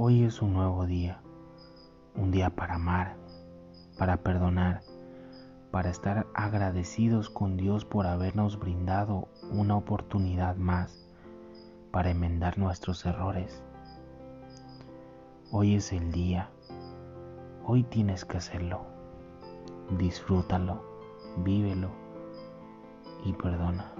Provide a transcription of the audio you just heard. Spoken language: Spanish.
Hoy es un nuevo día, un día para amar, para perdonar, para estar agradecidos con Dios por habernos brindado una oportunidad más para enmendar nuestros errores. Hoy es el día, hoy tienes que hacerlo, disfrútalo, vívelo y perdona.